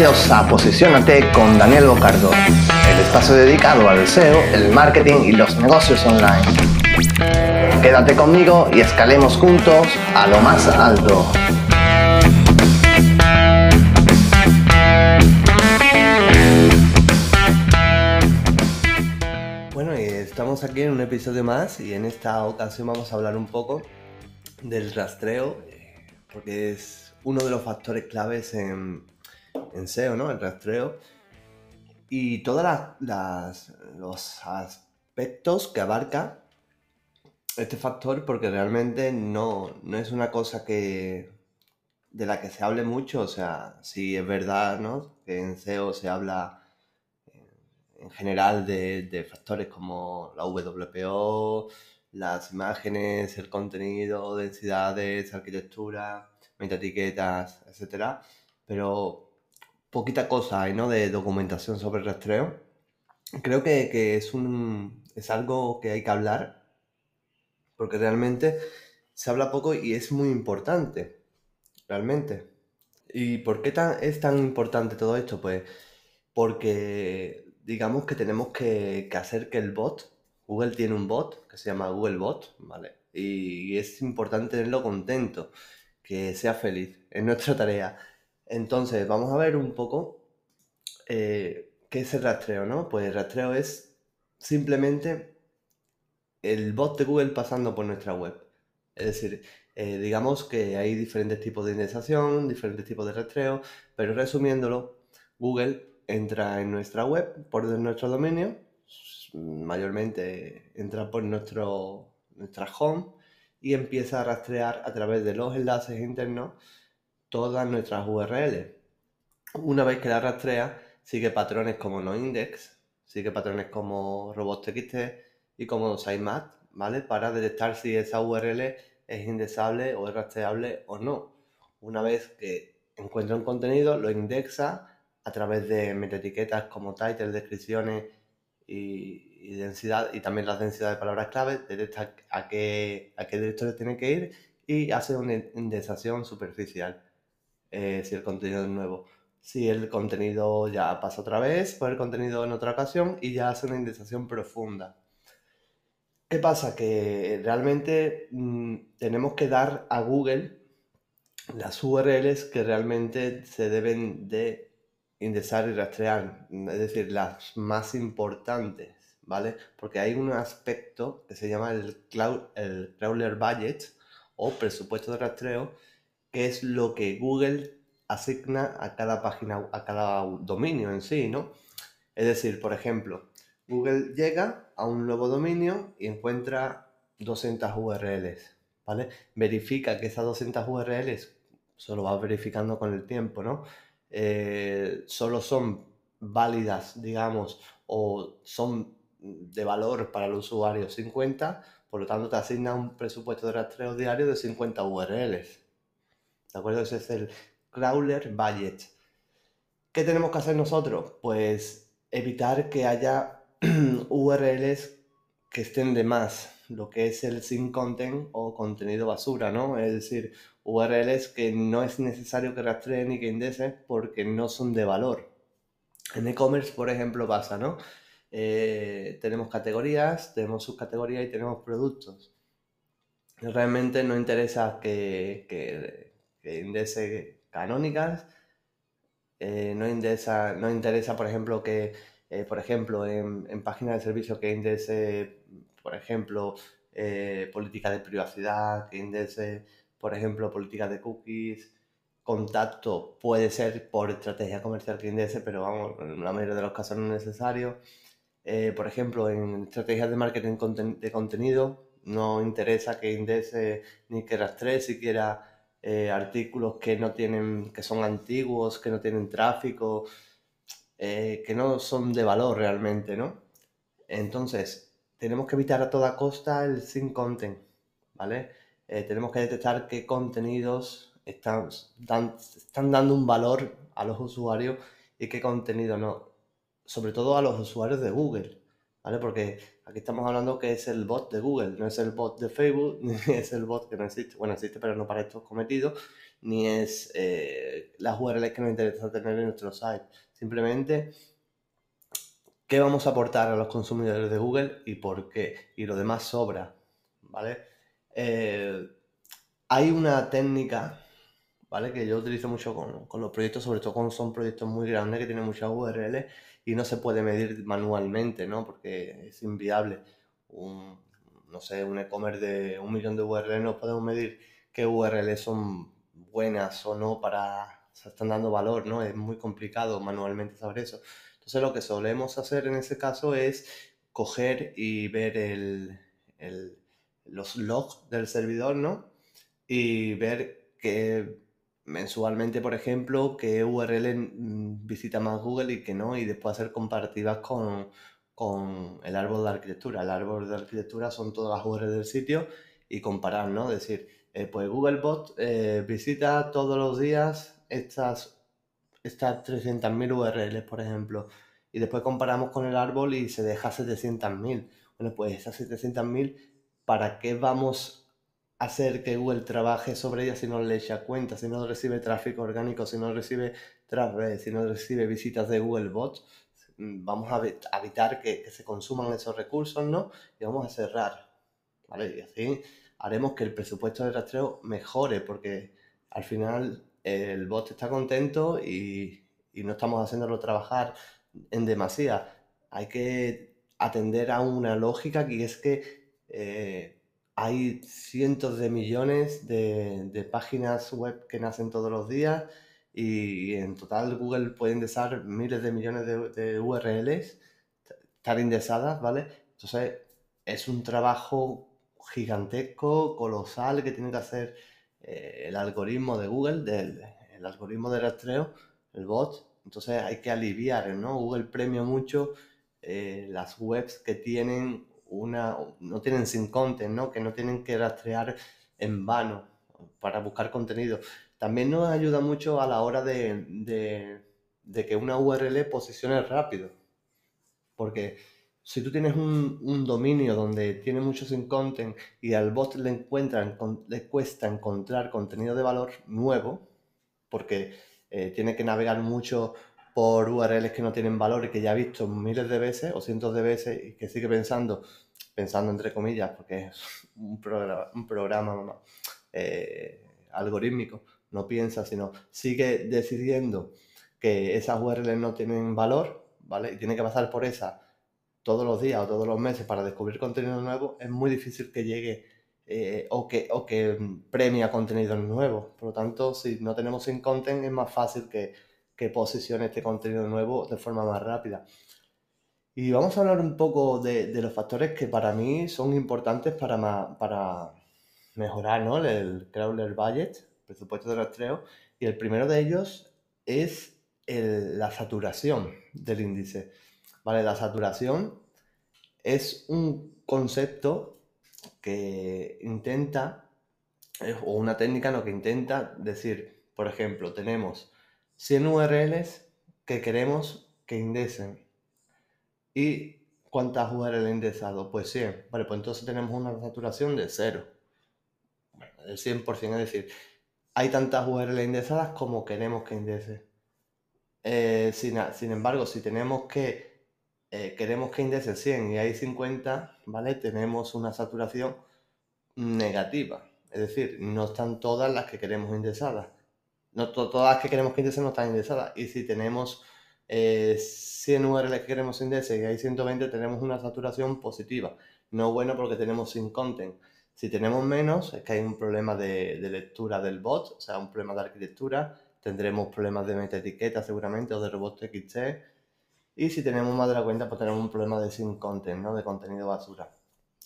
Bienvenidos a Posicionate con Daniel Bocardo, el espacio dedicado al SEO, el marketing y los negocios online. Quédate conmigo y escalemos juntos a lo más alto. Bueno, y estamos aquí en un episodio más y en esta ocasión vamos a hablar un poco del rastreo, eh, porque es uno de los factores claves en, en SEO, ¿no? El rastreo. Y todos los aspectos que abarca este factor, porque realmente no, no es una cosa que de la que se hable mucho, o sea, sí es verdad, ¿no? Que en SEO se habla en general de, de factores como la WPO, las imágenes, el contenido, densidades, arquitectura, metaetiquetas, etcétera, pero poquita cosa hay, ¿no? De documentación sobre rastreo. Creo que, es, un, es algo que hay que hablar, porque realmente se habla poco y es muy importante, realmente. ¿Y por qué tan, es tan importante todo esto? Pues porque digamos que tenemos que, hacer que el bot, Google tiene un bot que se llama Google Bot, ¿vale? Y, y es importante tenerlo contento, que sea feliz, es nuestra tarea. Entonces, vamos a ver un poco eh, qué es el rastreo, ¿no? Pues el rastreo es simplemente el bot de Google pasando por nuestra web. Es decir, eh, digamos que hay diferentes tipos de indexación, diferentes tipos de rastreo, pero resumiéndolo, Google entra en nuestra web por nuestro dominio, mayormente entra por nuestro, nuestra home y empieza a rastrear a través de los enlaces internos todas nuestras URLs. Una vez que la rastrea, sigue patrones como noindex, sigue patrones como robots.txt y como sitemap, ¿vale? Para detectar si esa URL es indexable o es rastreable o no. Una vez que encuentra un contenido, lo indexa a través de metaetiquetas como title, descripciones y, densidad, y también las densidades de palabras clave, detecta a qué, a qué directorio tiene que ir y hace una indexación superficial. Eh, si el contenido es nuevo. Si el contenido ya pasa otra vez por el contenido en otra ocasión y ya hace una indexación profunda. ¿Qué pasa? Que realmente mm, tenemos que dar a Google las URLs que realmente se deben de indexar y rastrear, es decir, las más importantes, ¿vale? Porque hay un aspecto que se llama el, cloud, el crawler budget o presupuesto de rastreo, que es lo que Google asigna a cada página, a cada dominio en sí, ¿no? Es decir, por ejemplo, Google llega a un nuevo dominio y encuentra 200 URLs, ¿vale? Verifica que esas 200 URLs, solo va verificando con el tiempo, ¿no? Eh, solo son válidas, digamos, o son de valor para el usuario 50, por lo tanto te asigna un presupuesto de rastreo diario de 50 URLs. ¿De acuerdo? Ese es el crawler budget. ¿Qué tenemos que hacer nosotros? Pues evitar que haya URLs que estén de más, lo que es el sin content o contenido basura, ¿no? Es decir, URLs que no es necesario que rastreen ni que indexen porque no son de valor. En e-commerce, por ejemplo, pasa, ¿no? Eh, tenemos categorías, tenemos subcategorías y tenemos productos. Realmente no interesa que que canónicas. Eh, no, interesa, no interesa, por ejemplo, que, eh, por ejemplo, en, en páginas de servicio que indexe, por ejemplo, eh, política de privacidad, que indexe, por ejemplo, política de cookies, contacto puede ser por estrategia comercial que indexe, pero vamos, en la mayoría de los casos no es necesario. por ejemplo, en estrategias de marketing de contenido, no interesa que indexe ni que rastree siquiera eh, artículos que no tienen, que son antiguos, que no tienen tráfico, eh, que no son de valor realmente, ¿no? Entonces, tenemos que evitar a toda costa el sin content, ¿vale? Eh, tenemos que detectar qué contenidos están, están dando un valor a los usuarios y qué contenido no. Sobre todo a los usuarios de Google, ¿vale? Porque aquí estamos hablando que es el bot de Google, no es el bot de Facebook, ni es el bot que no existe. Bueno, existe, pero no para estos cometidos. ni es eh, las URLs que nos interesa tener en nuestro site. Simplemente qué vamos a aportar a los consumidores de Google y por qué. Y lo demás sobra, ¿vale? Eh, hay una técnica, ¿vale? Que yo utilizo mucho con, con, los proyectos, sobre todo cuando son proyectos muy grandes que tienen muchas URLs y no se puede medir manualmente, ¿no? Porque es inviable. Un, no sé, un e-commerce de un millón de URLs no podemos medir qué URLs son buenas o no para, o sea, están dando valor, ¿no? Es muy complicado manualmente saber eso. Entonces lo que solemos hacer en ese caso es coger y ver el, el, los logs del servidor, ¿no? Y ver que mensualmente, por ejemplo, qué URL mm, visita más Google y que no, y después hacer comparativas con, con el árbol de arquitectura. El árbol de arquitectura son todas las URLs del sitio y comparar, ¿no? Decir, eh, pues Googlebot eh, visita todos los días estas, estas 300.000 URLs, por ejemplo, y después comparamos con el árbol y se deja 700.000. Bueno, pues esas 700.000, ¿para qué vamos hacer que Google trabaje sobre ellas si no le echa cuenta, si no recibe tráfico orgánico, si no recibe, si no recibe visitas de Googlebot? Mm, vamos a evitar que, que se consuman esos recursos, ¿no? Y vamos a cerrar, ¿vale? Y así haremos que el presupuesto de rastreo mejore porque al final el bot está contento y, no estamos haciéndolo trabajar en demasía. Hay que atender a una lógica que es que eh, hay cientos de millones de, páginas web que nacen todos los días y, en total Google puede indexar miles de millones de, URLs, estar indexadas, ¿vale? Entonces es un trabajo gigantesco, colosal que tiene que hacer eh, el algoritmo de Google, el algoritmo de rastreo, el bot. Entonces hay que aliviar, ¿no? Google premia mucho eh, las webs que tienen una, no tienen sin content, ¿no? Que no tienen que rastrear en vano para buscar contenido. También nos ayuda mucho a la hora de, de, que una URL posicione rápido. Porque si tú tienes un, dominio donde tiene mucho sin content y al bot le, encuentran, le cuesta encontrar contenido de valor nuevo, porque eh, tiene que navegar mucho por URLs que no tienen valor y que ya ha visto miles de veces o cientos de veces y que sigue pensando, pensando entre comillas, porque es un programa, un programa eh, algorítmico, no piensa, sino sigue decidiendo que esas URLs no tienen valor, ¿vale? Y tiene que pasar por esa todos los días o todos los meses para descubrir contenido nuevo, es muy difícil que llegue eh, o, que, o que premia contenido nuevo. Por lo tanto, si no tenemos sin content, es más fácil que, que posicione este contenido nuevo de forma más rápida. Y vamos a hablar un poco de, los factores que para mí son importantes para, para mejorar ¿no? el crawler budget, presupuesto de rastreo. Y el primero de ellos es la saturación del índice. ¿vale? La saturación es un concepto que intenta, o una técnica no, que intenta decir, por ejemplo, tenemos 100 URLs que queremos que indexen. ¿Y cuántas URLs he indexado? Pues 100. Vale, pues entonces tenemos una saturación de 0. Bueno, del 100%, es decir, hay tantas URLs indexadas como queremos que indexe. Eh, sin, sin embargo, si tenemos que eh, queremos que indexe 100 y hay 50, ¿vale? Tenemos una saturación negativa. Es decir, no están todas las que queremos indexadas. No todas las que queremos que indexen no están indexadas. Y si tenemos 100 eh, URLs que queremos indexar y hay 120, tenemos una saturación positiva. No bueno porque tenemos sin content. Si tenemos menos, es que hay un problema de, de lectura del bot, o sea, un problema de arquitectura. Tendremos problemas de metaetiqueta seguramente o de robot XT y si tenemos más de la cuenta, pues tenemos un problema de sin content, ¿no? De contenido basura.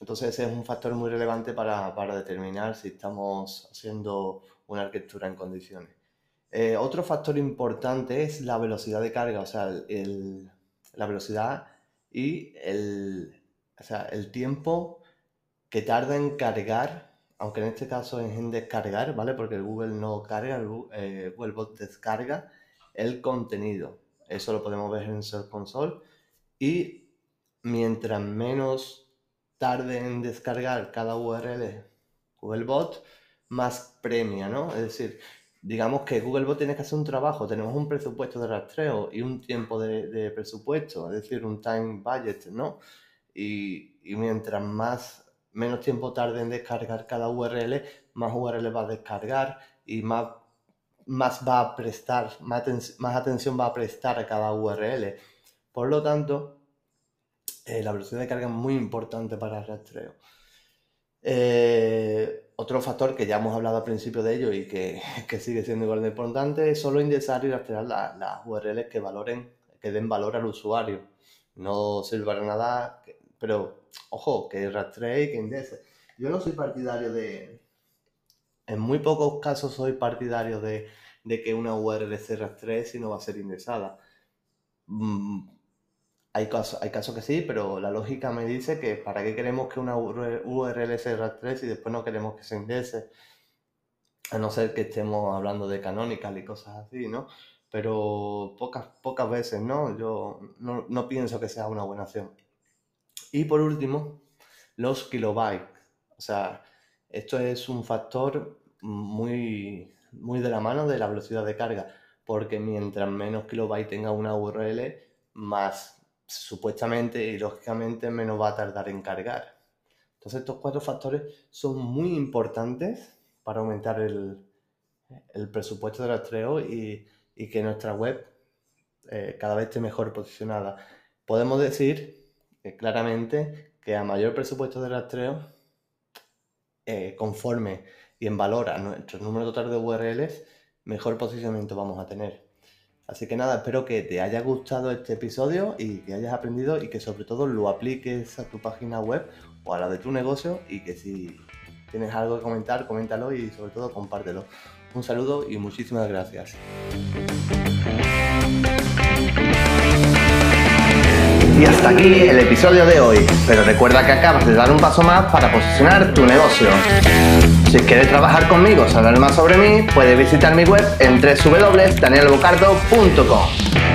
Entonces ese es un factor muy relevante para, determinar si estamos haciendo una arquitectura en condiciones. Eh, otro factor importante es la velocidad de carga, o sea, la velocidad y el, el tiempo que tarda en cargar, aunque en este caso es en descargar, ¿vale? Porque el Google no carga, el eh, Google Bot descarga el contenido. Eso lo podemos ver en Search Console. Y mientras menos tarde en descargar cada URL Googlebot, más premia, ¿no? Es decir, digamos que Google Bot tiene que hacer un trabajo, tenemos un presupuesto de rastreo y un tiempo de, presupuesto, es decir, un time budget, ¿no? Y, mientras más menos tiempo tarde en descargar cada URL, más URL va a descargar y más, más va a prestar, más, más atención va a prestar a cada URL. Por lo tanto, eh, la velocidad de carga es muy importante para el rastreo. Eh, otro factor que ya hemos hablado al principio de ello y que, sigue siendo igual de importante es solo indexar y rastrear las URLs que valoren, que den valor al usuario. No sirve para nada, pero ojo, que rastree y que indexe. Yo no soy partidario de. En muy pocos casos soy partidario de, que una URL se rastree si no va a ser indexada. Mm, hay casos, hay casos que sí, pero la lógica me dice que para qué queremos que una URL se rastre y después no queremos que se indexe, a no ser que estemos hablando de canonical y cosas así, ¿no? Pero pocas, pocas veces, ¿no? Yo no, pienso que sea una buena opción. Y por último, los kilobytes. O sea, esto es un factor muy, muy de la mano de la velocidad de carga, porque mientras menos kilobytes tenga una URL, más supuestamente y lógicamente menos va a tardar en cargar. Entonces estos cuatro factores son muy importantes para aumentar el, presupuesto de rastreo y, que nuestra web eh, cada vez esté mejor posicionada. Podemos decir claramente que a mayor presupuesto de rastreo, eh, conforme y en valor a nuestro número total de URLs, mejor posicionamiento vamos a tener. Así que nada, espero que te haya gustado este episodio y que hayas aprendido y que sobre todo lo apliques a tu página web o a la de tu negocio y que si tienes algo que comentar, coméntalo y sobre todo compártelo. Un saludo y muchísimas gracias. Y hasta aquí el episodio de hoy, pero recuerda que acabas de dar un paso más para posicionar tu negocio. Si quieres trabajar conmigo, saber más sobre mí, puedes visitar mi web en www.danielbocardo.com.